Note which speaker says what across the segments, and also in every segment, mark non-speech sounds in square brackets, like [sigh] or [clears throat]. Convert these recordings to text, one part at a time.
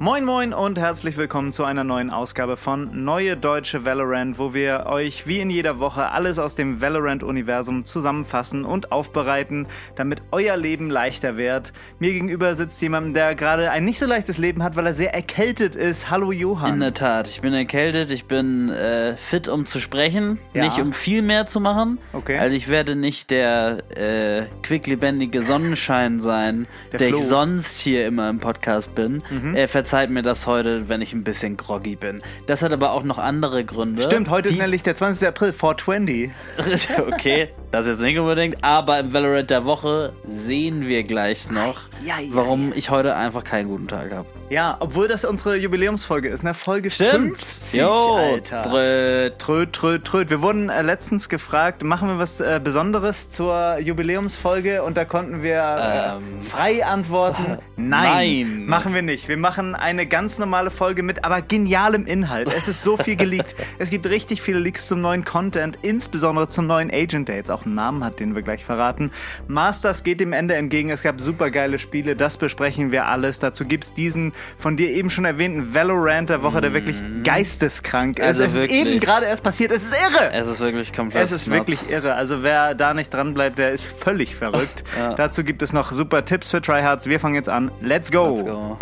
Speaker 1: Moin Moin und herzlich willkommen zu einer neuen Ausgabe von Neue Deutsche Valorant, wo wir euch wie in jeder Woche alles aus dem Valorant-Universum zusammenfassen und aufbereiten, damit euer Leben leichter wird. Mir gegenüber sitzt jemand, der gerade ein nicht so leichtes Leben hat, weil er sehr erkältet ist. Hallo Johann.
Speaker 2: In der Tat, ich bin erkältet, ich bin äh, fit, um zu sprechen,
Speaker 1: Ja.
Speaker 2: nicht um viel mehr zu machen.
Speaker 1: Okay.
Speaker 2: Also ich werde nicht der äh, quicklebendige Sonnenschein sein,
Speaker 1: Der
Speaker 2: der.
Speaker 1: Mhm.
Speaker 2: ich sonst hier immer im Podcast bin. Äh, verzeiht mir das heute, wenn ich ein bisschen groggy bin. Das hat aber auch noch andere Gründe.
Speaker 1: Stimmt, heute ist nämlich der 20. April, 420. [laughs]
Speaker 2: okay, das jetzt nicht unbedingt, aber im Valorant der Woche sehen wir gleich noch,
Speaker 1: Ja, ja,
Speaker 2: warum ich heute einfach keinen guten Tag habe.
Speaker 1: Ja, obwohl das unsere Jubiläumsfolge ist, ne? Folge
Speaker 2: Stimmt.
Speaker 1: 50,
Speaker 2: Jo,
Speaker 1: Alter.
Speaker 2: Tröd.
Speaker 1: Tröd, tröd, tröd. Wir wurden äh, letztens gefragt, machen wir was äh, Besonderes zur Jubiläumsfolge? Und da konnten wir äh,
Speaker 2: Ähm.
Speaker 1: frei antworten, [laughs] nein,
Speaker 2: Nein.
Speaker 1: machen wir nicht. Wir machen eine ganz normale Folge mit aber genialem Inhalt. Es ist so viel geleakt. [laughs] es gibt richtig viele Leaks zum neuen Content, insbesondere zum neuen Agent, der jetzt auch einen Namen hat, den wir gleich verraten. Masters geht dem Ende entgegen. Es gab super geile Spiele, das besprechen wir alles. Dazu gibt's diesen von dir eben schon erwähnten Valorant der Woche, der wirklich geisteskrank ist.
Speaker 2: Also
Speaker 1: es ist eben gerade erst passiert. Es ist irre.
Speaker 2: Es ist wirklich komplett.
Speaker 1: Es ist
Speaker 2: nuts.
Speaker 1: wirklich irre. Also wer da nicht dran bleibt, der ist völlig verrückt.
Speaker 2: Ja.
Speaker 1: Dazu gibt es noch super Tipps für Tryhards. Wir fangen jetzt an. Let's go.
Speaker 2: Let's go.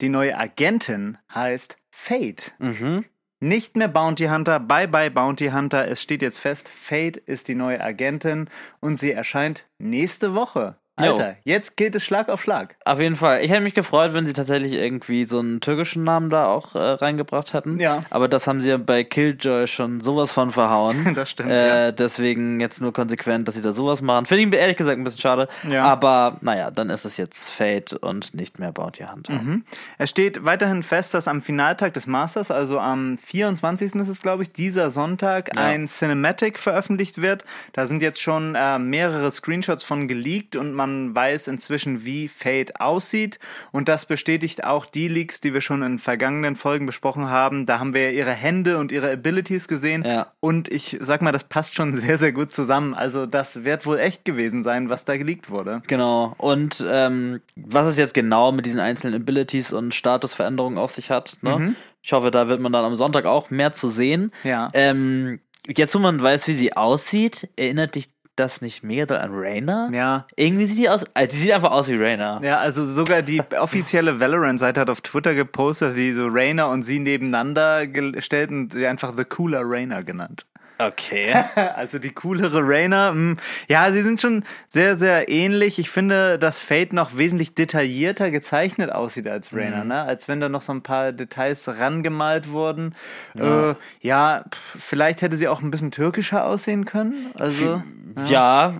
Speaker 1: Die neue Agentin heißt Fate.
Speaker 2: Mhm.
Speaker 1: Nicht mehr Bounty Hunter, bye bye Bounty Hunter. Es steht jetzt fest, Fate ist die neue Agentin und sie erscheint nächste Woche. Alter, jetzt geht es Schlag auf Schlag.
Speaker 2: Auf jeden Fall. Ich hätte mich gefreut, wenn sie tatsächlich irgendwie so einen türkischen Namen da auch äh, reingebracht hätten.
Speaker 1: Ja.
Speaker 2: Aber das haben sie ja bei Killjoy schon sowas von verhauen. [laughs]
Speaker 1: Das stimmt,
Speaker 2: Äh,
Speaker 1: ja.
Speaker 2: Deswegen jetzt nur konsequent, dass sie da sowas machen. Finde ich ehrlich gesagt ein bisschen schade.
Speaker 1: Ja.
Speaker 2: Aber naja, dann ist es jetzt Fate und nicht mehr Bounty Hunter.
Speaker 1: Mhm. Es steht weiterhin fest, dass am Finaltag des Masters, also am 24. ist es, glaube ich, dieser Sonntag,
Speaker 2: Ja.
Speaker 1: ein Cinematic veröffentlicht wird. Da sind jetzt schon äh, mehrere Screenshots von geleakt und man weiß inzwischen, wie Fate aussieht. Und das bestätigt auch die Leaks, die wir schon in vergangenen Folgen besprochen haben. Da haben wir ihre Hände und ihre Abilities gesehen.
Speaker 2: Ja.
Speaker 1: Und ich sag mal, das passt schon [laughs] sehr, sehr gut zusammen. Also das wird wohl echt gewesen sein, was da geleakt wurde.
Speaker 2: Genau. Und ähm, was es jetzt genau mit diesen einzelnen Abilities und Statusveränderungen auf sich hat, ne?
Speaker 1: Mhm.
Speaker 2: Ich hoffe, da wird man dann am Sonntag auch mehr zu sehen.
Speaker 1: Ja.
Speaker 2: Ähm, jetzt, wo man weiß, wie sie aussieht, erinnert dich das nicht doll an Rainer?
Speaker 1: Ja.
Speaker 2: Irgendwie sieht die aus, also sie sieht einfach aus wie Rainer.
Speaker 1: Ja, also sogar die offizielle Valorant-Seite hat auf Twitter gepostet, die so Rainer und sie nebeneinander gestellt und die einfach The Cooler Rainer genannt.
Speaker 2: Okay. [laughs]
Speaker 1: Also die coolere Rainer. mh. Ja, sie sind schon sehr, sehr ähnlich. Ich finde, dass Fate noch wesentlich detaillierter gezeichnet aussieht als Rainer,
Speaker 2: Mhm.
Speaker 1: ne? Als wenn da noch so ein paar Details rangemalt wurden. Ja, äh, ja pf, vielleicht hätte sie auch ein bisschen türkischer aussehen können. Also.
Speaker 2: ja. ja,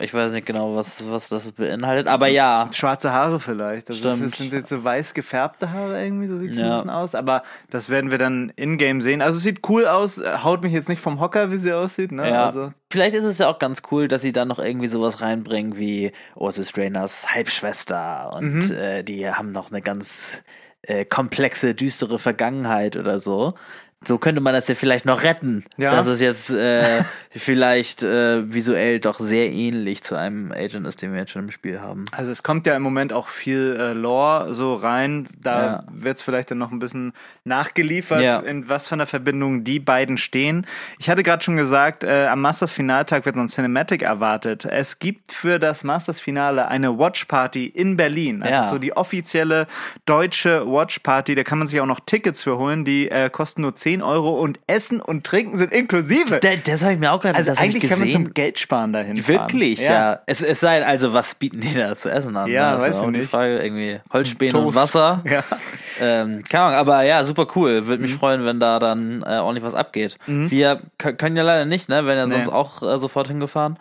Speaker 2: ich weiß nicht genau, was, was das beinhaltet, aber ja.
Speaker 1: Schwarze Haare vielleicht. Also das
Speaker 2: Stimmt.
Speaker 1: ist- sind jetzt so weiß gefärbte Haare irgendwie, so sieht es ein
Speaker 2: Ja.
Speaker 1: bisschen aus. Aber das werden wir dann in-game sehen. Also sieht cool aus, äh, haut mich jetzt nicht vom Hocker, wie sie aussieht. Ne?
Speaker 2: Ja.
Speaker 1: Also,
Speaker 2: Vielleicht ist es ja auch ganz cool, dass sie da noch irgendwie sowas reinbringen wie, es ist Rainers Halbschwester und
Speaker 1: Mhm.
Speaker 2: äh, die haben noch eine ganz äh, komplexe, düstere Vergangenheit oder so. So könnte man das ja vielleicht noch retten,
Speaker 1: Ja.
Speaker 2: dass es jetzt äh, [laughs] vielleicht äh, visuell doch sehr ähnlich zu einem Agent ist, den wir jetzt schon im Spiel haben.
Speaker 1: also es kommt ja im Moment auch viel äh, Lore so rein. Da
Speaker 2: Ja.
Speaker 1: wird es vielleicht dann noch ein bisschen nachgeliefert,
Speaker 2: Ja.
Speaker 1: in was für einer Verbindung die beiden stehen. Ich hatte gerade schon gesagt, äh, am Masters Finaltag wird noch ein Cinematic erwartet. Es gibt für das Masters Finale eine Watch Party in Berlin. Das
Speaker 2: Ja.
Speaker 1: ist so die offizielle deutsche Watch Party. Da kann man sich auch noch Tickets für holen. Die äh, kosten nur 10 Euro und Essen und Trinken sind inklusive.
Speaker 2: Da, das habe ich mir auch gerade
Speaker 1: also eigentlich kann man zum Geld sparen dahin
Speaker 2: Wirklich,
Speaker 1: fahren.
Speaker 2: ja. Es, es sei, also was bieten die da zu essen an?
Speaker 1: Ja?
Speaker 2: Das ist
Speaker 1: weiß
Speaker 2: auch
Speaker 1: ich
Speaker 2: die
Speaker 1: nicht.
Speaker 2: Frage, irgendwie Holzspäne und
Speaker 1: Toast.
Speaker 2: Wasser. [laughs]
Speaker 1: Ja.
Speaker 2: Ähm, keine Ahnung, aber ja, super cool. Würde
Speaker 1: Mhm.
Speaker 2: mich freuen, wenn da dann äh, ordentlich was abgeht. Wir k- können ja leider nicht, ne? Wären ja
Speaker 1: Nee.
Speaker 2: sonst auch äh, sofort hingefahren.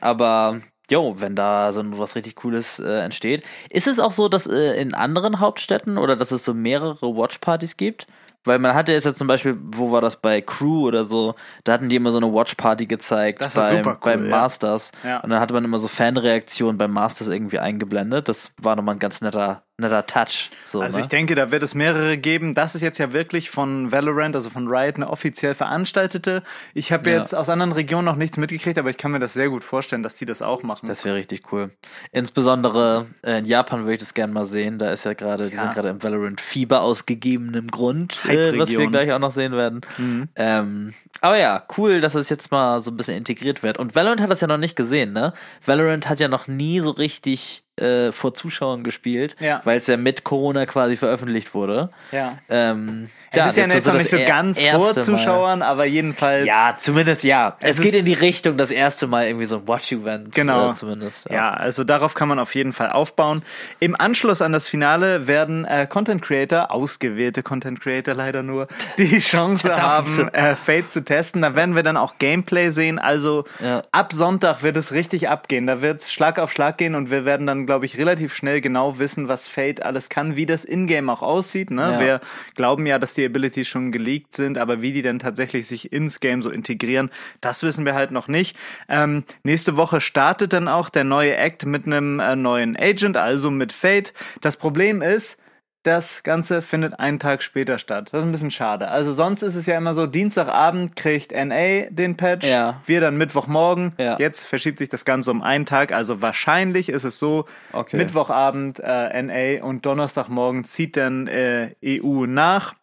Speaker 2: Aber jo, wenn da so was richtig Cooles äh, entsteht. Ist es auch so, dass äh, in anderen Hauptstädten oder dass es so mehrere Watchpartys gibt? Weil man hatte jetzt ja zum Beispiel, wo war das bei Crew oder so, da hatten die immer so eine Watch-Party gezeigt
Speaker 1: Das
Speaker 2: beim,
Speaker 1: cool,
Speaker 2: beim
Speaker 1: ja.
Speaker 2: Masters.
Speaker 1: Ja.
Speaker 2: Und dann hatte man immer so Fanreaktionen beim Masters irgendwie eingeblendet. Das war nochmal ein ganz netter, netter Touch. So,
Speaker 1: Also
Speaker 2: ne?
Speaker 1: ich denke, da wird es mehrere geben. Das ist jetzt ja wirklich von Valorant, also von Riot, eine offiziell veranstaltete. Ich habe
Speaker 2: Ja.
Speaker 1: jetzt aus anderen Regionen noch nichts mitgekriegt, aber ich kann mir das sehr gut vorstellen, dass die das auch machen.
Speaker 2: Das wäre richtig cool. Insbesondere äh, in Japan würde ich das gerne mal sehen. Da ist ja gerade, die
Speaker 1: Ja.
Speaker 2: sind gerade im Valorant Fieber aus gegebenem Grund, äh, was wir gleich auch noch sehen werden.
Speaker 1: Mhm.
Speaker 2: Ähm, aber ja, cool, dass es jetzt mal so ein bisschen integriert wird. Und Valorant hat das ja noch nicht gesehen, ne? Valorant hat ja noch nie so richtig äh, vor Zuschauern gespielt,
Speaker 1: Ja.
Speaker 2: weil es ja mit Corona quasi veröffentlicht wurde.
Speaker 1: Ja.
Speaker 2: Ähm,
Speaker 1: Es ist ja jetzt noch
Speaker 2: das
Speaker 1: nicht so ganz vor
Speaker 2: Mal.
Speaker 1: Zuschauern, aber jedenfalls.
Speaker 2: Ja, zumindest ja. Es,
Speaker 1: Es
Speaker 2: geht in die Richtung, das erste Mal irgendwie so ein Watch-Event.
Speaker 1: Genau.
Speaker 2: Äh, zumindest.
Speaker 1: Ja, also darauf kann man auf jeden Fall aufbauen. Im Anschluss an das Finale werden äh, Content Creator, ausgewählte Content Creator leider nur, die [laughs] Chance haben, äh, Fate zu testen. Da werden wir dann auch Gameplay sehen. Also
Speaker 2: Ja.
Speaker 1: ab Sonntag wird es richtig abgehen. Da wird es Schlag auf Schlag gehen und wir werden dann, glaube ich, relativ schnell genau wissen, was Fate alles kann, wie das Ingame auch aussieht. Ne?
Speaker 2: Ja.
Speaker 1: Wir glauben ja, dass die Abilities schon geleakt sind, aber wie die dann tatsächlich sich ins Game so integrieren, das wissen wir halt noch nicht. Ähm, nächste Woche startet dann auch der neue Act mit einem äh, neuen Agent, also mit Fate. Das Problem ist, das Ganze findet einen Tag später statt. Das ist ein bisschen schade. Also sonst ist es ja immer so, Dienstagabend kriegt NA den Patch,
Speaker 2: Ja.
Speaker 1: wir dann Mittwochmorgen.
Speaker 2: Ja.
Speaker 1: Jetzt verschiebt sich das Ganze um einen Tag. Also wahrscheinlich ist es so,
Speaker 2: Okay.
Speaker 1: Mittwochabend äh, NA und Donnerstagmorgen zieht dann äh, EU nach.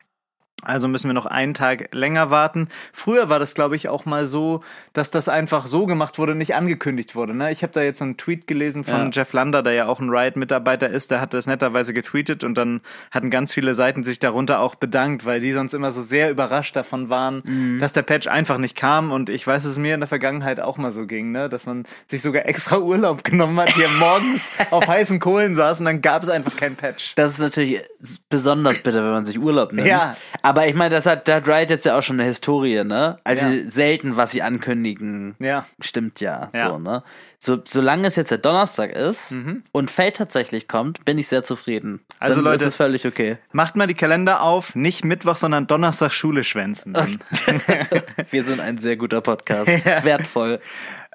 Speaker 1: Also müssen wir noch einen Tag länger warten. Früher war das, glaube ich, auch mal so, dass das einfach so gemacht wurde, nicht angekündigt wurde. Ne? Ich habe da jetzt so einen Tweet gelesen von
Speaker 2: Ja.
Speaker 1: Jeff Lander, der ja auch ein Riot-Mitarbeiter ist. Der hat das netterweise getweetet und dann hatten ganz viele Seiten sich darunter auch bedankt, weil die sonst immer so sehr überrascht davon waren,
Speaker 2: Mhm.
Speaker 1: dass der Patch einfach nicht kam. Und ich weiß, dass es mir in der Vergangenheit auch mal so ging, ne? dass man sich sogar extra Urlaub genommen hat, hier morgens [laughs] auf heißen Kohlen saß und dann gab es einfach kein Patch.
Speaker 2: Das ist natürlich besonders bitter, wenn man sich Urlaub nimmt.
Speaker 1: Ja.
Speaker 2: Aber ich meine, das hat, da hat Riot jetzt ja auch schon eine Historie, ne? Also
Speaker 1: Ja.
Speaker 2: selten, was sie ankündigen,
Speaker 1: Ja.
Speaker 2: stimmt ja,
Speaker 1: Ja.
Speaker 2: So, ne? So, solange es jetzt der Donnerstag ist
Speaker 1: Mhm.
Speaker 2: und Fate tatsächlich kommt, bin ich sehr zufrieden.
Speaker 1: Also,
Speaker 2: Dann
Speaker 1: Leute-
Speaker 2: ist es völlig okay.
Speaker 1: Macht mal die Kalender auf, nicht Mittwoch, sondern Donnerstag Schule schwänzen. [laughs]
Speaker 2: Wir sind ein sehr guter Podcast. [laughs] Wertvoll.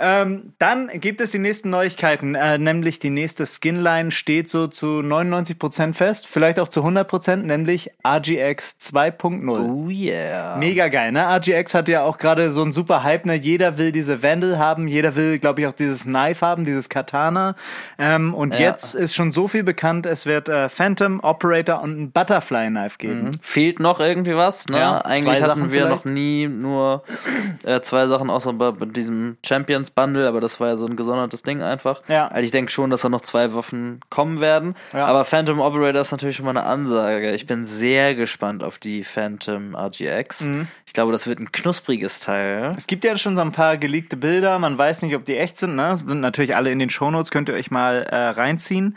Speaker 1: ähm, dann gibt es die nächsten Neuigkeiten, äh, nämlich die nächste Skinline steht so zu 99% fest, vielleicht auch zu 100%, nämlich RGX 2.0.
Speaker 2: Oh yeah.
Speaker 1: Mega geil, ne? RGX hat ja auch gerade so einen super Hype, ne? Jeder will diese Vandal haben, jeder will, glaube ich, auch dieses Knife haben, dieses Katana. Ähm, und
Speaker 2: Ja.
Speaker 1: jetzt ist schon so viel bekannt, es wird äh, Phantom, Operator und ein Butterfly Knife geben.
Speaker 2: Fehlt noch irgendwie was, ne?
Speaker 1: Ja,
Speaker 2: Eigentlich hatten wir
Speaker 1: vielleicht.
Speaker 2: noch nie nur äh, zwei Sachen außer bei bei diesem Champions Bundle, aber das war ja so ein gesondertes Ding einfach.
Speaker 1: Ja.
Speaker 2: Also ich denke schon, dass da noch zwei Waffen kommen werden.
Speaker 1: Ja.
Speaker 2: Aber Phantom Operator ist natürlich schon mal eine Ansage. Ich bin sehr gespannt auf die Phantom RGX.
Speaker 1: Mhm.
Speaker 2: Ich glaube, das wird ein knuspriges Teil.
Speaker 1: Es gibt ja schon so ein paar geleakte Bilder, man weiß nicht, ob die echt sind, ne? Sind natürlich alle in den Shownotes, könnt ihr euch mal äh, reinziehen.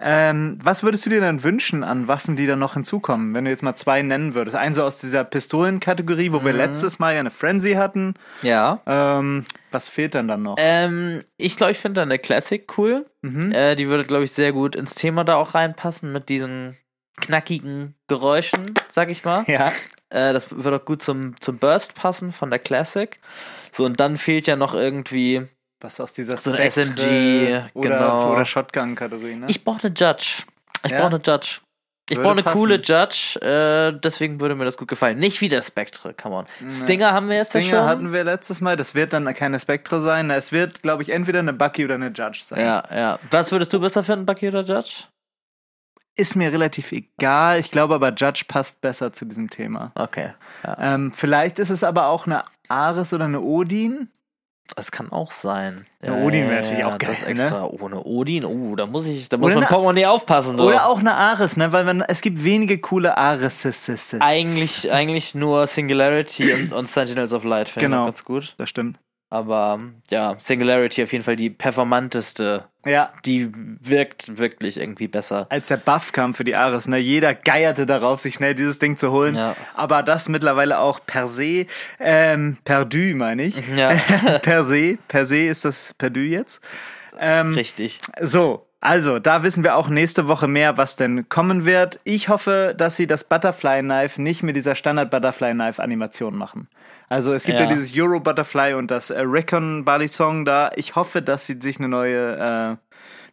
Speaker 1: Ähm, was würdest du dir dann wünschen an Waffen, die dann noch hinzukommen, wenn du jetzt mal zwei nennen würdest? Einen so aus dieser Pistolenkategorie, wo wir
Speaker 2: Mhm.
Speaker 1: letztes Mal ja eine Frenzy hatten.
Speaker 2: Ja.
Speaker 1: Ähm, was fehlt dann dann noch?
Speaker 2: Ähm, ich glaube, ich finde eine Classic cool.
Speaker 1: Mhm.
Speaker 2: Äh, die würde, glaube ich, sehr gut ins Thema da auch reinpassen mit diesen knackigen Geräuschen, sag ich mal.
Speaker 1: Ja.
Speaker 2: Äh, das würde auch gut zum, zum Burst passen von der Classic. So, und dann fehlt ja noch irgendwie.
Speaker 1: Was aus dieser
Speaker 2: So ein
Speaker 1: Spectre
Speaker 2: SMG,
Speaker 1: oder,
Speaker 2: genau.
Speaker 1: oder Shotgun-Kategorie, ne?
Speaker 2: Ich brauche eine Judge. Ich
Speaker 1: Ja?
Speaker 2: brauche eine Judge. Ich brauche eine
Speaker 1: passen.
Speaker 2: coole Judge, äh, deswegen würde mir das gut gefallen. Nicht wie der Spectre, come on. Stinger haben wir jetzt ja
Speaker 1: Stinger
Speaker 2: schon.
Speaker 1: hatten wir letztes Mal, das wird dann keine Spectre sein. Es wird, glaube ich, entweder eine Bucky oder eine Judge sein.
Speaker 2: ja, ja. Was würdest du besser finden, Bucky oder Judge?
Speaker 1: Ist mir relativ egal. Ich glaube aber, Judge passt besser zu diesem Thema.
Speaker 2: Okay. Ja.
Speaker 1: Ähm, vielleicht ist es aber auch eine Ares oder eine Odin.
Speaker 2: Das kann auch sein.
Speaker 1: Ja, Odin wäre natürlich auch
Speaker 2: das
Speaker 1: geil, ne?
Speaker 2: extra ohne Odin. Oh, da muss ich, da muss
Speaker 1: Oder
Speaker 2: man Portemonnaie aufpassen.
Speaker 1: Oder auch eine Ares, ne? Weil man, es gibt wenige coole Ares.
Speaker 2: eigentlich, eigentlich nur Singularity und, und Sentinels of Light
Speaker 1: Genau.
Speaker 2: ganz gut.
Speaker 1: Das stimmt.
Speaker 2: Aber ja, Singularity auf jeden Fall die performanteste.
Speaker 1: Ja.
Speaker 2: Die wirkt wirklich irgendwie besser.
Speaker 1: Als der Buff kam für die Ares, ne, jeder geierte darauf, sich schnell dieses Ding zu holen.
Speaker 2: Ja.
Speaker 1: Aber das mittlerweile auch per se, ähm, perdu meine ich.
Speaker 2: Ja. [laughs]
Speaker 1: per se, per se ist das perdu jetzt. Ähm,
Speaker 2: Richtig.
Speaker 1: So, Also, da wissen wir auch nächste Woche mehr, was denn kommen wird. Ich hoffe, dass sie das Butterfly Knife nicht mit dieser Standard Butterfly Knife Animation machen. Also, es gibt ja,
Speaker 2: Ja.
Speaker 1: dieses Euro Butterfly und das äh, Recon Body Song da. Ich hoffe, dass sie sich eine neue, äh,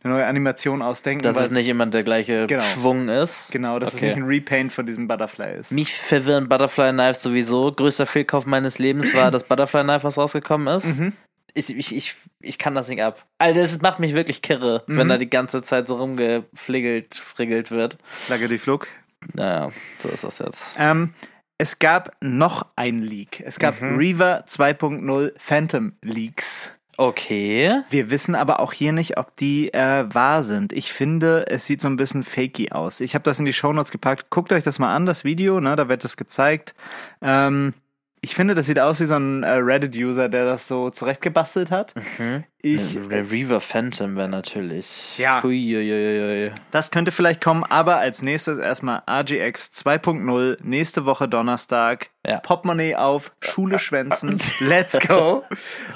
Speaker 1: eine neue Animation ausdenken.
Speaker 2: Dass es nicht immer der gleiche
Speaker 1: Genau.
Speaker 2: Schwung ist.
Speaker 1: Genau, dass
Speaker 2: Okay.
Speaker 1: es nicht ein Repaint von diesem Butterfly ist.
Speaker 2: Mich verwirren Butterfly Knives sowieso. Größter Fehlkauf meines Lebens war das Butterfly Knife, was rausgekommen ist.
Speaker 1: Mhm.
Speaker 2: Ich, ich, ich, ich kann das nicht ab. Alter, das macht mich wirklich kirre,
Speaker 1: Mhm.
Speaker 2: wenn da die ganze Zeit so rumgefliggelt, friggelt wird.
Speaker 1: Flagge die Flug.
Speaker 2: Naja, so ist das jetzt.
Speaker 1: Ähm, es gab noch ein Leak. Es gab
Speaker 2: Mhm.
Speaker 1: Reaver 2.0 Phantom Leaks.
Speaker 2: Okay.
Speaker 1: Wir wissen aber auch hier nicht, ob die äh, wahr sind. Ich finde, es sieht so ein bisschen fakey aus. Ich habe das in die Shownotes gepackt. Guckt euch das mal an, das Video, ne? Da wird das gezeigt. Ähm, ich finde, das sieht aus wie so ein äh, Reddit-User, der das so zurechtgebastelt hat.
Speaker 2: Mhm.
Speaker 1: Ich,
Speaker 2: Der Reaver Phantom wäre natürlich.
Speaker 1: Ja.
Speaker 2: Huiuiuiui.
Speaker 1: das könnte vielleicht kommen, aber als nächstes erstmal RGX 2.0, nächste Woche Donnerstag.
Speaker 2: Ja.
Speaker 1: Portemonnaie auf, Schule [laughs] schwänzen, let's go.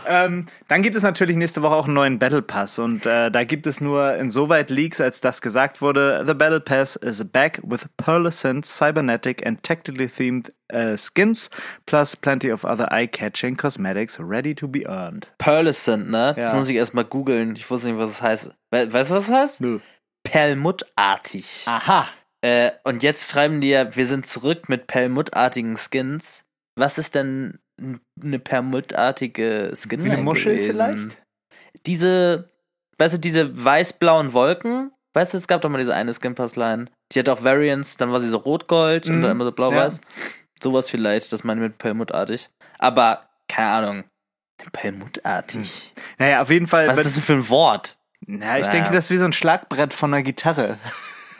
Speaker 1: ähm, dann gibt es natürlich nächste Woche auch einen neuen Battle Pass und äh, da gibt es nur insoweit Leaks, als das gesagt wurde. The Battle Pass is back with pearlescent, cybernetic and tactically themed uh, skins plus plenty of other eye-catching cosmetics ready to be earned.
Speaker 2: Pearlescent, ne?
Speaker 1: Ja.
Speaker 2: Muss ich erstmal googeln. Ich wusste nicht, was es heißt. We weißt du, was es heißt?
Speaker 1: Nö.
Speaker 2: Perlmuttartig.
Speaker 1: Aha.
Speaker 2: Äh, und jetzt schreiben die ja, wir sind zurück mit perlmuttartigen Skins. Was ist denn eine perlmuttartige Skin?
Speaker 1: Wie eine Muschel
Speaker 2: gewesen?
Speaker 1: vielleicht?
Speaker 2: Diese, weißt du, diese weiß-blauen Wolken? Weißt du, es gab doch mal diese eine Skin-Pass-Line. Die hatte auch Variants, dann war sie so rot-gold und
Speaker 1: Mhm.
Speaker 2: dann immer so blau-weiß. Sowas vielleicht, das meine ich mit perlmuttartig. Aber, keine Ahnung. Perlmuttartig.
Speaker 1: Naja, auf jeden Fall.
Speaker 2: Was ist das denn für ein Wort?
Speaker 1: Na, ich
Speaker 2: Ja.
Speaker 1: denke, das ist wie so ein Schlagbrett von einer Gitarre.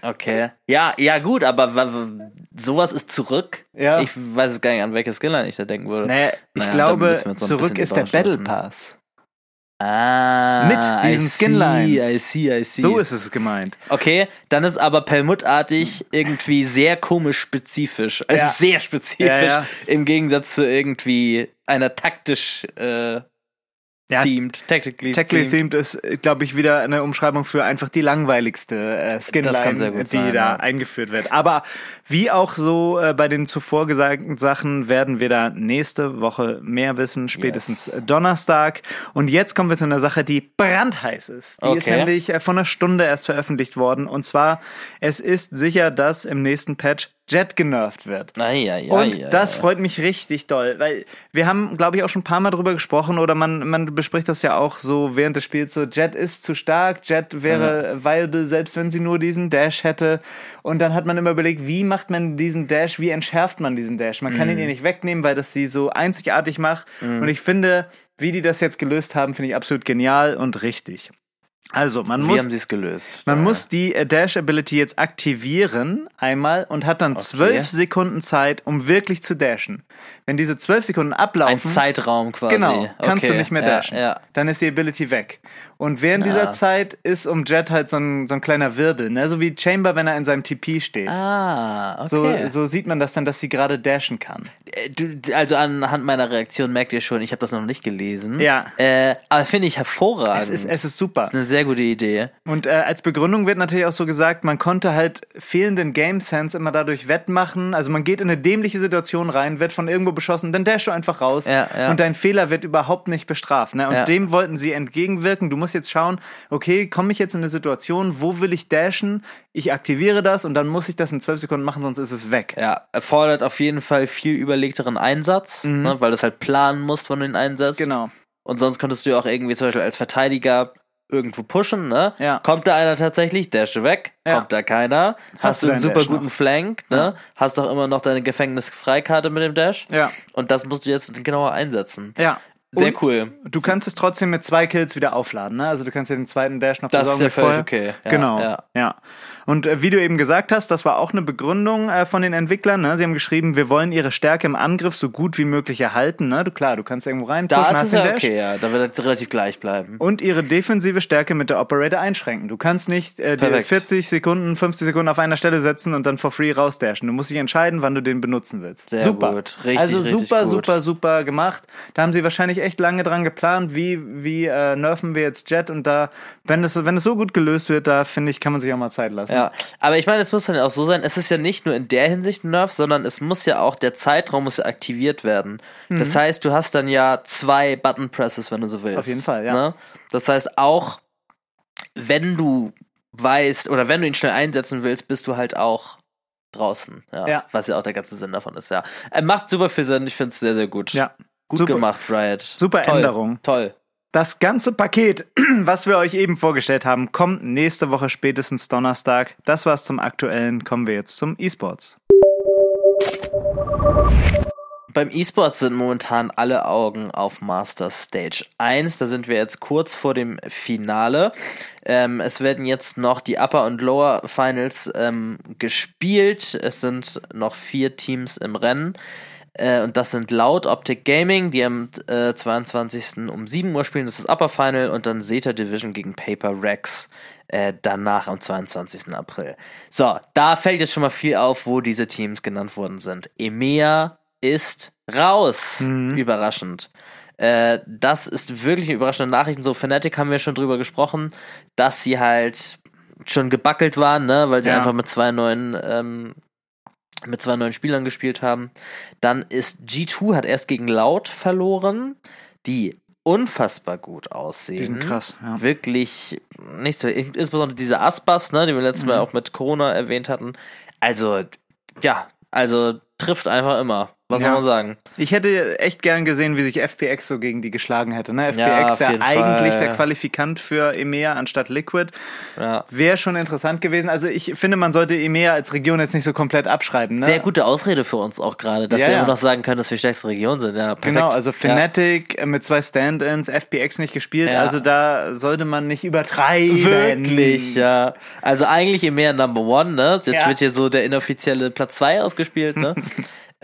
Speaker 2: Okay. Ja, ja gut, aber wa- wa- sowas ist zurück.
Speaker 1: Ja.
Speaker 2: Ich weiß es gar nicht, an welche Skillline ich da denken würde.
Speaker 1: Naja, ich
Speaker 2: Naja,
Speaker 1: glaube,
Speaker 2: ein
Speaker 1: zurück ist der Battle. Pass.
Speaker 2: Ah,
Speaker 1: Mit diesen
Speaker 2: I
Speaker 1: Skinlines.
Speaker 2: See, I see, I see.
Speaker 1: So ist es gemeint.
Speaker 2: Okay, dann ist aber Perlmuttartig irgendwie sehr komisch spezifisch. Also
Speaker 1: Ja.
Speaker 2: sehr spezifisch.
Speaker 1: Ja, ja.
Speaker 2: Im Gegensatz zu irgendwie einer taktisch äh,
Speaker 1: Ja,
Speaker 2: themed, tactically,
Speaker 1: Technically
Speaker 2: themed.
Speaker 1: themed ist, glaube ich, wieder eine Umschreibung für einfach die langweiligste äh, Skinline, die
Speaker 2: sein,
Speaker 1: da
Speaker 2: ja.
Speaker 1: eingeführt wird. Aber wie auch so äh, bei den zuvor gesagten Sachen werden wir da nächste Woche mehr wissen, spätestens
Speaker 2: Yes.
Speaker 1: Donnerstag. Und jetzt kommen wir zu einer Sache, die brandheiß ist. Die ist
Speaker 2: Okay.
Speaker 1: nämlich äh, vor einer Stunde erst veröffentlicht worden. Und zwar, es ist sicher, dass im nächsten Patch Jet genervt wird.
Speaker 2: Ai, ai,
Speaker 1: Und
Speaker 2: ai,
Speaker 1: das freut mich richtig doll, weil wir haben, glaube ich, auch schon ein paar Mal drüber gesprochen oder man, man bespricht das ja auch so während des Spiels so, Jet ist zu stark, Jet wäre viable, selbst wenn sie nur diesen Dash hätte. Und dann hat man immer überlegt, wie macht man diesen Dash, wie entschärft man diesen Dash? Man kann ihn ihr nicht wegnehmen, weil das sie so einzigartig macht. Und ich finde, wie die das jetzt gelöst haben, finde ich absolut genial und richtig. Also, man
Speaker 2: Wie
Speaker 1: muss
Speaker 2: haben sie es gelöst?
Speaker 1: man
Speaker 2: Da-
Speaker 1: muss die äh, Dash-Ability jetzt aktivieren einmal und hat dann zwölf Sekunden Zeit, um wirklich zu dashen. Wenn diese zwölf Sekunden ablaufen,
Speaker 2: ein Zeitraum quasi.
Speaker 1: genau, kannst
Speaker 2: okay.
Speaker 1: du nicht mehr
Speaker 2: ja,
Speaker 1: dashen.
Speaker 2: Ja.
Speaker 1: Dann ist die Ability weg. Und während dieser Zeit ist um Jet halt so ein, so ein kleiner Wirbel, ne? so wie Chamber, wenn er in seinem TP steht.
Speaker 2: Ah, okay.
Speaker 1: So, so sieht man das dann, dass sie gerade dashen kann.
Speaker 2: Äh, Du, also anhand meiner Reaktion merkt ihr schon, ich habe das noch nicht gelesen.
Speaker 1: Ja.
Speaker 2: Äh, aber finde ich hervorragend.
Speaker 1: Es ist, es ist super.
Speaker 2: Das ist sehr gute Idee.
Speaker 1: Und äh, als Begründung wird natürlich auch so gesagt, man konnte halt fehlenden Game Sense immer dadurch wettmachen. Also man geht in eine dämliche Situation rein, wird von irgendwo beschossen, dann dash du einfach raus
Speaker 2: Ja, ja.
Speaker 1: und dein Fehler wird überhaupt nicht bestraft. Ne? Und
Speaker 2: Ja.
Speaker 1: dem wollten sie entgegenwirken. Du musst jetzt schauen, okay, komme ich jetzt in eine Situation, wo will ich dashen? Ich aktiviere das und dann muss ich das in zwölf Sekunden machen, sonst ist es weg.
Speaker 2: Ja, erfordert auf jeden Fall viel überlegteren Einsatz, ne, weil du es halt planen musst, wann du ihn einsetzt.
Speaker 1: Mhm. Genau.
Speaker 2: Und sonst könntest du ja auch irgendwie zum Beispiel als Verteidiger irgendwo pushen, ne?
Speaker 1: Ja.
Speaker 2: Kommt da einer tatsächlich, dashe weg.
Speaker 1: Ja.
Speaker 2: Kommt da keiner, hast,
Speaker 1: du
Speaker 2: du einen super
Speaker 1: Dash
Speaker 2: guten
Speaker 1: noch.
Speaker 2: Flank, ne? Hast doch immer noch deine Gefängnisfreikarte mit dem Dash.
Speaker 1: Ja.
Speaker 2: Und das musst du jetzt genauer einsetzen.
Speaker 1: Ja.
Speaker 2: Sehr
Speaker 1: Und
Speaker 2: cool.
Speaker 1: Du kannst es trotzdem mit zwei Kills wieder aufladen, ne? Also du kannst ja den zweiten Dash noch
Speaker 2: Das
Speaker 1: besorgen
Speaker 2: ist ja völlig okay. Ja,
Speaker 1: genau.
Speaker 2: ja.
Speaker 1: Ja. Und äh, wie du eben gesagt hast, das war auch eine Begründung äh, von den Entwicklern. Ne? Sie haben geschrieben, wir wollen ihre Stärke im Angriff so gut wie möglich erhalten. Ne? Du klar, du kannst irgendwo rein,
Speaker 2: Da ist
Speaker 1: hast
Speaker 2: es
Speaker 1: den
Speaker 2: ja
Speaker 1: Dash.
Speaker 2: okay, ja. Da wird es relativ gleich bleiben.
Speaker 1: Und ihre defensive Stärke mit der Operator einschränken. Du kannst nicht äh, dir
Speaker 2: Perfekt.
Speaker 1: 40 Sekunden, 50 Sekunden auf einer Stelle setzen und dann for free rausdashen. Du musst dich entscheiden, wann du den benutzen willst.
Speaker 2: Sehr
Speaker 1: super.
Speaker 2: gut. Richtig,
Speaker 1: also
Speaker 2: richtig
Speaker 1: super,
Speaker 2: gut.
Speaker 1: super, super gemacht. Da haben sie wahrscheinlich echt lange dran geplant, wie, wie äh, nerven wir jetzt Jet und da, wenn es, wenn es so gut gelöst wird, da finde ich, kann man sich auch mal Zeit lassen.
Speaker 2: Ja, aber ich meine, es muss dann auch so sein, es ist ja nicht nur in der Hinsicht ein Nerf, sondern es muss ja auch, der Zeitraum muss ja aktiviert werden.
Speaker 1: Mhm.
Speaker 2: Das heißt, du hast dann ja zwei Button Presses, wenn du so willst.
Speaker 1: Auf jeden Fall, ja.
Speaker 2: Ne? Das heißt, auch wenn du weißt oder wenn du ihn schnell einsetzen willst, bist du halt auch draußen. Ja,
Speaker 1: Ja.
Speaker 2: Was ja auch der ganze Sinn davon ist, ja. Er macht super viel Sinn, ich finde es sehr, sehr gut.
Speaker 1: Ja.
Speaker 2: Gut
Speaker 1: Super.
Speaker 2: gemacht, Riot.
Speaker 1: Super
Speaker 2: Toll.
Speaker 1: Änderung.
Speaker 2: Toll.
Speaker 1: Das ganze Paket, [clears throat] was wir euch eben vorgestellt haben, kommt nächste Woche spätestens Donnerstag. Das war's zum Aktuellen. Kommen wir jetzt zum E-Sports.
Speaker 2: Beim E-Sports sind momentan alle Augen auf Master Stage 1. Da sind wir jetzt kurz vor dem Finale. Ähm, es werden jetzt noch die Upper und Lower Finals ähm, gespielt. Es sind noch vier Teams im Rennen. Äh, und das sind laut Optic Gaming, die am äh, 22. um 7 Uhr spielen. Das ist Upper Final. Und dann Zeta Division gegen Paper Rex. Äh, danach am 22. April. So, da fällt jetzt schon mal viel auf, wo diese Teams genannt worden sind. EMEA ist raus. Überraschend. Äh, das ist wirklich eine überraschende Nachricht. So, Fnatic haben wir schon drüber gesprochen, dass sie halt schon gebackelt waren, ne, weil sie
Speaker 1: Ja.
Speaker 2: einfach mit zwei neuen, ähm, mit zwei neuen Spielern gespielt haben. Dann ist G2 hat erst gegen Loud verloren, die unfassbar gut aussehen.
Speaker 1: Die sind krass, ja.
Speaker 2: Wirklich nicht so, insbesondere diese Aspas, ne, die wir letztes
Speaker 1: Mhm.
Speaker 2: Mal auch mit Corona erwähnt hatten. Also, ja, also trifft einfach immer. Was
Speaker 1: Ja.
Speaker 2: soll man sagen?
Speaker 1: Ich hätte echt gern gesehen, wie sich FPX so gegen die geschlagen hätte. Ne?
Speaker 2: Ja,
Speaker 1: FPX ja,
Speaker 2: jeden
Speaker 1: eigentlich
Speaker 2: Fall.
Speaker 1: der Qualifikant für EMEA anstatt Liquid.
Speaker 2: Ja.
Speaker 1: Wäre schon interessant gewesen. Also ich finde, man sollte EMEA als Region jetzt nicht so komplett abschreiben. Ne?
Speaker 2: Sehr gute Ausrede für uns auch gerade, dass
Speaker 1: Ja,
Speaker 2: wir
Speaker 1: ja.
Speaker 2: immer noch sagen können, dass wir stärkste Region sind. Ja, perfekt.
Speaker 1: Genau, also
Speaker 2: ja.
Speaker 1: Fnatic äh, mit zwei Stand-ins, FPX nicht gespielt,
Speaker 2: Ja.
Speaker 1: also da sollte man nicht übertreiben.
Speaker 2: Wirklich, ja. Also eigentlich mehr Number One, ne? Jetzt
Speaker 1: Ja.
Speaker 2: wird hier so der inoffizielle Platz 2 ausgespielt, ne? [laughs]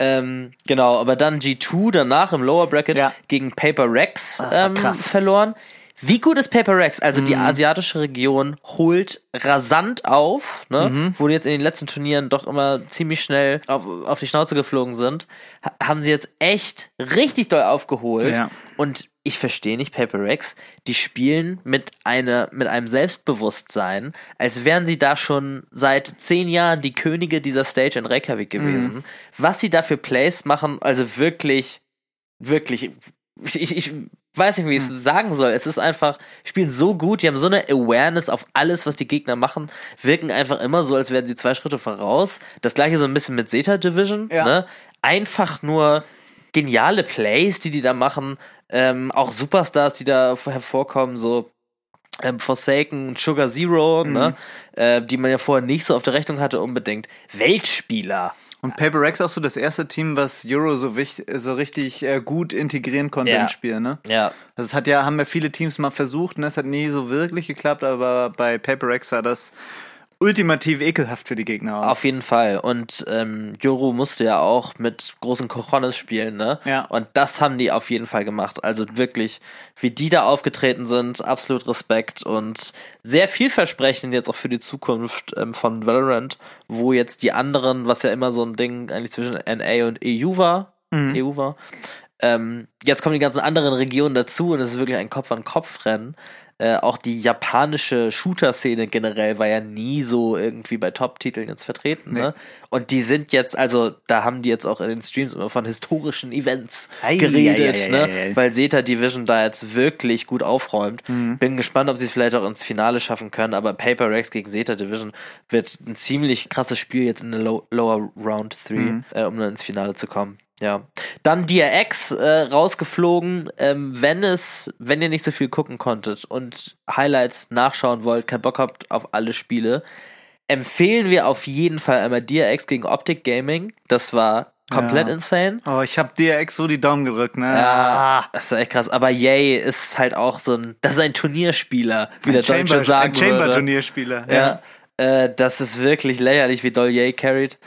Speaker 2: ähm, genau, aber dann G2 danach im Lower Bracket
Speaker 1: Ja.
Speaker 2: gegen Paper Rex
Speaker 1: war
Speaker 2: ähm, verloren. Wie gut ist Paper Rex? Also
Speaker 1: Mhm.
Speaker 2: die asiatische Region holt rasant auf, ne?
Speaker 1: Mhm.
Speaker 2: wo die jetzt in den letzten Turnieren doch immer ziemlich schnell auf, auf die Schnauze geflogen sind, ha haben sie jetzt echt richtig doll aufgeholt.
Speaker 1: Ja.
Speaker 2: Und ich verstehe nicht Paper Rex, die spielen mit, einer, mit einem Selbstbewusstsein, als wären sie da schon seit zehn Jahren die Könige dieser Stage in Reykjavik gewesen. Was sie da für Plays machen, also wirklich, wirklich, ich, ich weiß nicht, wie ich es sagen soll. Es ist einfach, spielen so gut, die haben so eine Awareness auf alles, was die Gegner machen, wirken einfach immer so, als wären sie zwei Schritte voraus. Das gleiche so ein bisschen mit Zeta Division,
Speaker 1: Ja.
Speaker 2: ne? Einfach nur geniale Plays, die die da machen, ähm, auch Superstars, die da hervorkommen, so ähm, Forsaken und Sugar Zero, ne? Äh, die man ja vorher nicht so auf der Rechnung hatte unbedingt. Weltspieler.
Speaker 1: Und Paper Rex auch so das erste Team, was Euro so, wichtig, so richtig äh, gut integrieren konnte
Speaker 2: Ja.
Speaker 1: ins Spiel, ne?
Speaker 2: Ja.
Speaker 1: Es hat ja, haben ja viele Teams mal versucht, ne? Es hat nie so wirklich geklappt, aber bei Paper Rex sah das ultimativ ekelhaft für die Gegner aus.
Speaker 2: Auf jeden Fall. Und ähm, Joro musste ja auch mit großen Cojones spielen, ne?
Speaker 1: Ja.
Speaker 2: Und das haben die auf jeden Fall gemacht. Also wirklich, wie die da aufgetreten sind, absolut Respekt und sehr vielversprechend jetzt auch für die Zukunft ähm, von Valorant, wo jetzt die anderen, was ja immer so ein Ding eigentlich zwischen NA und EU war, EU war, ähm, jetzt kommen die ganzen anderen Regionen dazu und es ist wirklich ein Kopf-an-Kopf-Rennen. Äh, auch die japanische Shooter-Szene generell war ja nie so irgendwie bei Top-Titeln jetzt vertreten. Ne? Und die sind jetzt, also da haben die jetzt auch in den Streams immer von historischen Events
Speaker 1: Ei,
Speaker 2: geredet,
Speaker 1: ei, ei,
Speaker 2: ne?
Speaker 1: ei, ei.
Speaker 2: weil Zeta Division da jetzt wirklich gut aufräumt.
Speaker 1: Mhm.
Speaker 2: Bin gespannt, ob sie es vielleicht auch ins Finale schaffen können, aber Paper Rex gegen Zeta Division wird ein ziemlich krasses Spiel jetzt in der Low Lower Round 3,
Speaker 1: Mhm.
Speaker 2: äh, um dann ins Finale zu kommen. Ja. Dann DRX äh, rausgeflogen. Ähm, wenn es, wenn ihr nicht so viel gucken konntet und Highlights nachschauen wollt, keinen Bock habt auf alle Spiele, empfehlen wir auf jeden Fall einmal DRX gegen Optic Gaming. Das war komplett
Speaker 1: Ja.
Speaker 2: insane.
Speaker 1: Oh, ich hab DRX so die Daumen gedrückt, ne?
Speaker 2: Ja, das ist echt krass. Aber Yay ist halt auch so ein, das ist ein Turnierspieler, wie der
Speaker 1: Chamber,
Speaker 2: Deutsche sagen
Speaker 1: ein Chamber
Speaker 2: würde.
Speaker 1: Turnierspieler.
Speaker 2: Ja, äh, das ist wirklich lächerlich, wie doll Yay carried.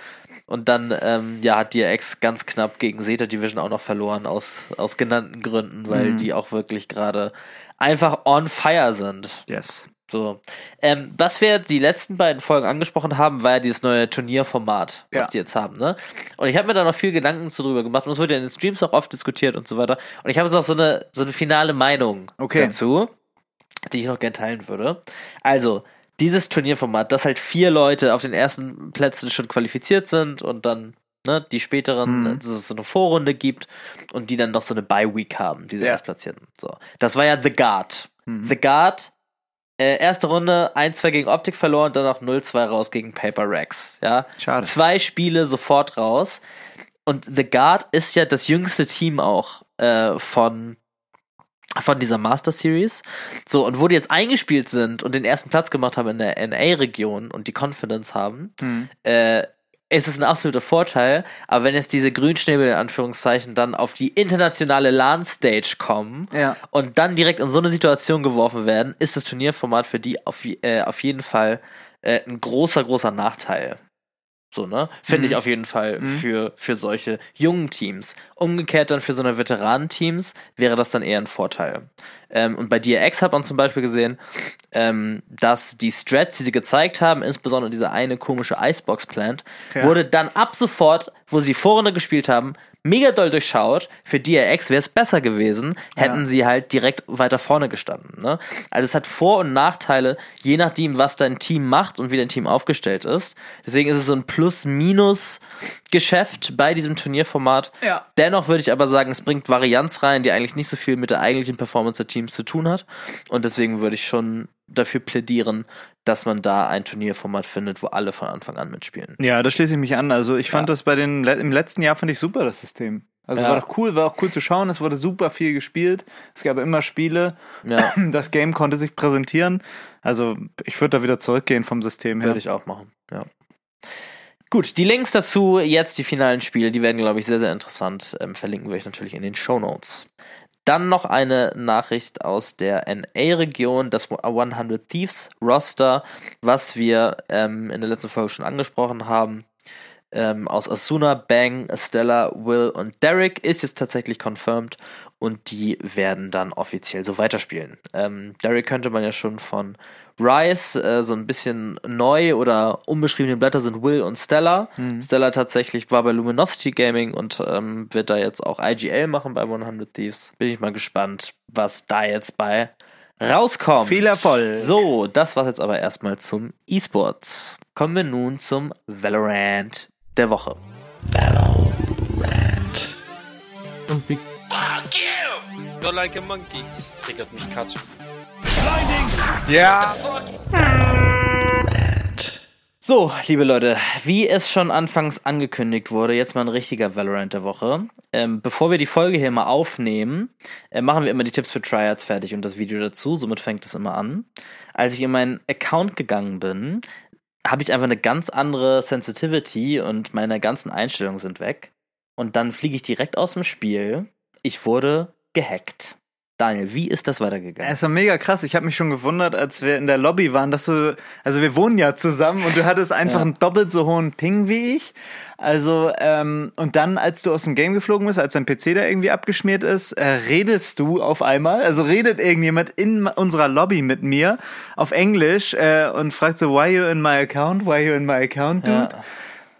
Speaker 2: Und dann, ähm, ja, hat DRX ganz knapp gegen Zeta Division auch noch verloren, aus, aus genannten Gründen, weil
Speaker 1: Mhm.
Speaker 2: die auch wirklich gerade einfach on fire sind.
Speaker 1: Yes.
Speaker 2: So. Ähm, was wir die letzten beiden Folgen angesprochen haben, war ja dieses neue Turnierformat, was
Speaker 1: Ja.
Speaker 2: die jetzt haben, ne? Und ich habe mir da noch viel Gedanken zu drüber gemacht und es wurde ja in den Streams auch oft diskutiert und so weiter. Und ich habe jetzt noch so eine, so eine finale Meinung
Speaker 1: Okay.
Speaker 2: dazu, die ich noch gerne teilen würde. Also, dieses Turnierformat, dass halt vier Leute auf den ersten Plätzen schon qualifiziert sind und dann ne, die späteren
Speaker 1: Mhm.
Speaker 2: so, so eine Vorrunde gibt und die dann noch so eine Bye-Week haben, diese
Speaker 1: Ja.
Speaker 2: Erstplatzierten. So. Das war ja The Guard.
Speaker 1: Mhm.
Speaker 2: The Guard, äh, erste Runde 1-2 gegen Optik verloren, dann noch 0-2 raus gegen Paper Rex. Ja?
Speaker 1: Schade.
Speaker 2: Zwei Spiele sofort raus. Und The Guard ist ja das jüngste Team auch äh, von von dieser Master Series. So, und wo die jetzt eingespielt sind und den ersten Platz gemacht haben in der NA-Region und die Confidence haben,
Speaker 1: Hm.
Speaker 2: äh, ist es ein absoluter Vorteil. Aber wenn jetzt diese Grünschnäbel in Anführungszeichen dann auf die internationale LAN-Stage kommen
Speaker 1: Ja.
Speaker 2: und dann direkt in so eine Situation geworfen werden, ist das Turnierformat für die auf, äh, auf jeden Fall äh, ein großer, großer Nachteil. So, ne? Finde
Speaker 1: Mhm.
Speaker 2: ich auf jeden Fall
Speaker 1: Mhm.
Speaker 2: für, für solche jungen Teams. Umgekehrt dann für so eine Veteranenteams wäre das dann eher ein Vorteil. Ähm, und bei DRX hat man zum Beispiel gesehen, ähm, dass die Strats, die sie gezeigt haben, insbesondere diese eine komische Icebox-Plant,
Speaker 1: Ja.
Speaker 2: wurde dann ab sofort, wo sie Vorrunde gespielt haben, mega doll durchschaut. Für DRX wäre es besser gewesen, hätten
Speaker 1: Ja.
Speaker 2: sie halt direkt weiter vorne gestanden. Ne? Also es hat Vor- und Nachteile, je nachdem, was dein Team macht und wie dein Team aufgestellt ist. Deswegen ist es so ein Plus-Minus-Geschäft bei diesem Turnierformat.
Speaker 1: Ja.
Speaker 2: Dennoch würde ich aber sagen, es bringt Varianz rein, die eigentlich nicht so viel mit der eigentlichen Performance der Teams zu tun hat. Und deswegen würde ich schon dafür plädieren, dass man da ein Turnierformat findet, wo alle von Anfang an mitspielen.
Speaker 1: Ja, da schließe ich mich an. Also ich fand
Speaker 2: Ja.
Speaker 1: das bei den im letzten Jahr fand ich super das System. Also
Speaker 2: Ja.
Speaker 1: war doch cool, war auch cool zu schauen. Es wurde super viel gespielt. Es gab immer Spiele.
Speaker 2: Ja, [clears throat]
Speaker 1: Das Game konnte sich präsentieren. Also ich würde da wieder zurückgehen vom System her.
Speaker 2: würde ich auch machen. Ja. Gut, die Links dazu, jetzt die finalen Spiele, die werden, glaube ich, sehr, sehr interessant. Ähm, verlinken wir euch natürlich in den Show Notes. Dann noch eine Nachricht aus der NA-Region, das 100 Thieves Roster, was wir ähm, in der letzten Folge schon angesprochen haben. Ähm, aus Asuna, Bang, Stella, Will und Derek ist jetzt tatsächlich confirmed und die werden dann offiziell so weiterspielen. Ähm, Derek könnte man ja schon von Rise, äh, so ein bisschen neu oder unbeschriebene Blätter sind Will und Stella. Stella tatsächlich war bei Luminosity Gaming und ähm, wird da jetzt auch IGL machen bei 100 Thieves. Bin ich mal gespannt, was da jetzt bei rauskommt.
Speaker 1: Viel Erfolg.
Speaker 2: So, das war's jetzt aber erstmal zum E-Sports. Kommen wir nun zum Valorant der Woche.
Speaker 3: Und wie
Speaker 4: Fuck you! You're like a monkey. Das triggert mich Katsch.
Speaker 3: Ja.
Speaker 2: So, liebe Leute, wie es schon anfangs angekündigt wurde, jetzt mal ein richtiger Valorant der Woche. Ähm, bevor wir die Folge hier mal aufnehmen, äh, machen wir immer die Tipps für Tryouts fertig und das Video dazu. Somit fängt es immer an. Als ich in meinen Account gegangen bin, habe ich einfach eine ganz andere Sensitivity und meine ganzen Einstellungen sind weg. Und dann fliege ich direkt aus dem Spiel. Ich wurde gehackt. Daniel, wie ist das weitergegangen?
Speaker 1: Es war mega krass. Ich habe mich schon gewundert, als wir in der Lobby waren, dass du, also wir wohnen ja zusammen und du hattest [laughs] einfach
Speaker 2: Ja.
Speaker 1: einen doppelt so hohen Ping wie ich. Also, ähm, und dann, als du aus dem Game geflogen bist, als dein PC da irgendwie abgeschmiert ist, äh, redest du auf einmal, also redet irgendjemand in unserer Lobby mit mir auf Englisch äh, und fragt so, why you in my account? Why you in my account, dude?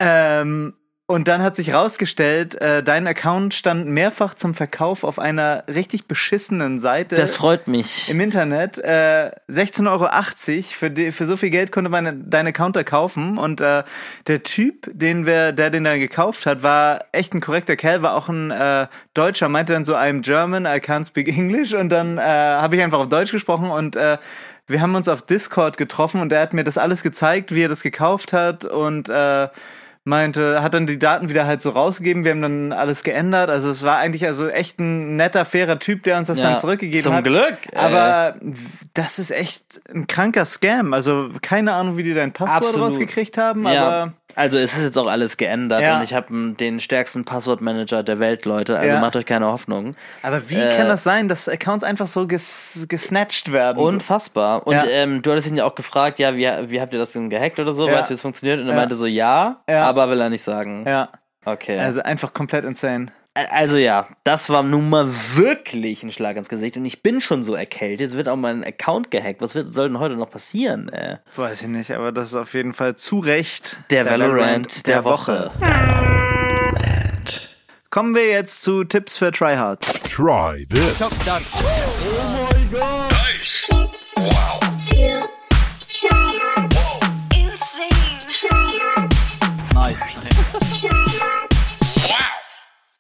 Speaker 2: Ja.
Speaker 1: Ähm, und dann hat sich rausgestellt, äh, dein Account stand mehrfach zum Verkauf auf einer richtig beschissenen Seite
Speaker 2: Das freut mich.
Speaker 1: im Internet. Äh, 16,80 Euro. Für, die, für so viel Geld konnte man deinen Account da kaufen. Und äh, der Typ, den wir, der den dann gekauft hat, war echt ein korrekter Kerl, war auch ein äh, Deutscher, meinte dann so, I'm German, I can't speak English. Und dann äh, habe ich einfach auf Deutsch gesprochen und äh, wir haben uns auf Discord getroffen und er hat mir das alles gezeigt, wie er das gekauft hat und äh, meinte, hat dann die Daten wieder halt so rausgegeben. Wir haben dann alles geändert. Also es war eigentlich also echt ein netter, fairer Typ, der uns das
Speaker 2: Ja,
Speaker 1: dann zurückgegeben
Speaker 2: zum
Speaker 1: hat.
Speaker 2: Glück, äh.
Speaker 1: Aber das ist echt ein kranker Scam. Also keine Ahnung, wie die dein Passwort
Speaker 2: Absolut.
Speaker 1: rausgekriegt haben,
Speaker 2: Ja,
Speaker 1: aber
Speaker 2: also es ist jetzt auch alles geändert
Speaker 1: Ja.
Speaker 2: und ich habe den stärksten Passwortmanager der Welt, Leute. Also
Speaker 1: Ja.
Speaker 2: macht euch keine Hoffnung.
Speaker 1: aber wie
Speaker 2: Äh,
Speaker 1: kann das sein, dass Accounts einfach so ges gesnatcht werden?
Speaker 2: Unfassbar. Und ähm, du hattest ihn ja auch gefragt, ja, wie, wie habt ihr das denn gehackt oder so? Weißt du, wie es funktioniert? Und er meinte so, ja,
Speaker 1: Ja.
Speaker 2: Aber will er nicht sagen.
Speaker 1: ja,
Speaker 2: Okay.
Speaker 1: also einfach komplett insane.
Speaker 2: Also ja, das war nun mal wirklich ein Schlag ins Gesicht und ich bin schon so erkältet. Jetzt wird auch mein Account gehackt. Was wird, soll denn heute noch passieren? Äh,
Speaker 1: Weiß ich nicht, aber das ist auf jeden Fall zu Recht
Speaker 2: der, Valorant der, Woche.
Speaker 1: Kommen wir jetzt zu Tipps für Tryhards.
Speaker 5: Try this.
Speaker 6: Tips. Für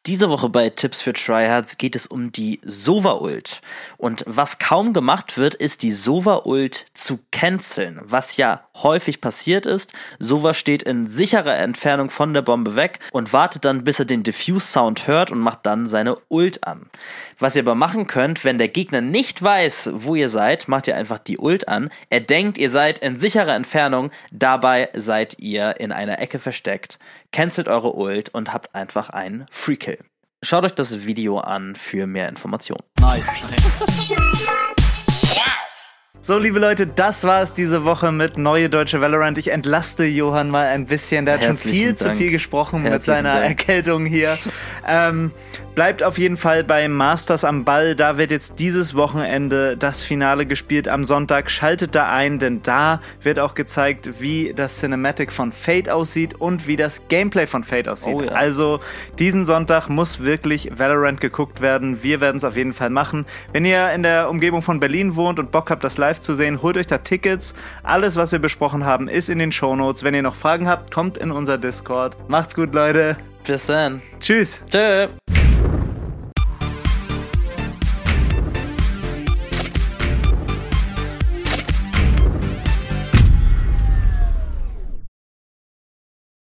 Speaker 2: Diese Woche bei Tipps für Tryhards geht es um die Sova-Ult. Und was kaum gemacht wird, ist die Sova-Ult zu canceln, was ja häufig passiert ist. Sova steht in sicherer Entfernung von der Bombe weg und wartet dann, bis er den Diffuse-Sound hört und macht dann seine Ult an. Was ihr aber machen könnt, wenn der Gegner nicht weiß, wo ihr seid, macht ihr einfach die Ult an. Er denkt, ihr seid in sicherer Entfernung, dabei seid ihr in einer Ecke versteckt. Cancelt eure Ult und habt einfach einen Free-Kill. Schaut euch das Video an für mehr Informationen.
Speaker 3: Nice. [laughs]
Speaker 1: So, liebe Leute, das war es diese Woche mit Neue Deutsche Valorant. Ich entlaste Johann mal ein bisschen. Der hat schon
Speaker 2: Herzlichen
Speaker 1: viel zu
Speaker 2: Dank.
Speaker 1: viel gesprochen mit
Speaker 2: Herzlichen
Speaker 1: seiner
Speaker 2: Dank.
Speaker 1: Erkältung hier. ähm, bleibt auf jeden Fall bei Masters am Ball. Da wird jetzt dieses Wochenende das Finale gespielt am Sonntag. Schaltet da ein, denn da wird auch gezeigt, wie das Cinematic von Fate aussieht und wie das Gameplay von Fate aussieht.
Speaker 2: Oh ja.
Speaker 1: Also diesen Sonntag muss wirklich Valorant geguckt werden. Wir werden es auf jeden Fall machen. Wenn ihr in der Umgebung von Berlin wohnt und Bock habt, das live zu sehen, holt euch da Tickets. Alles, was wir besprochen haben, ist in den Shownotes. Wenn ihr noch Fragen habt, kommt in unser Discord. Macht's gut, Leute.
Speaker 2: Bis dann.
Speaker 1: Tschüss.
Speaker 2: Tschö.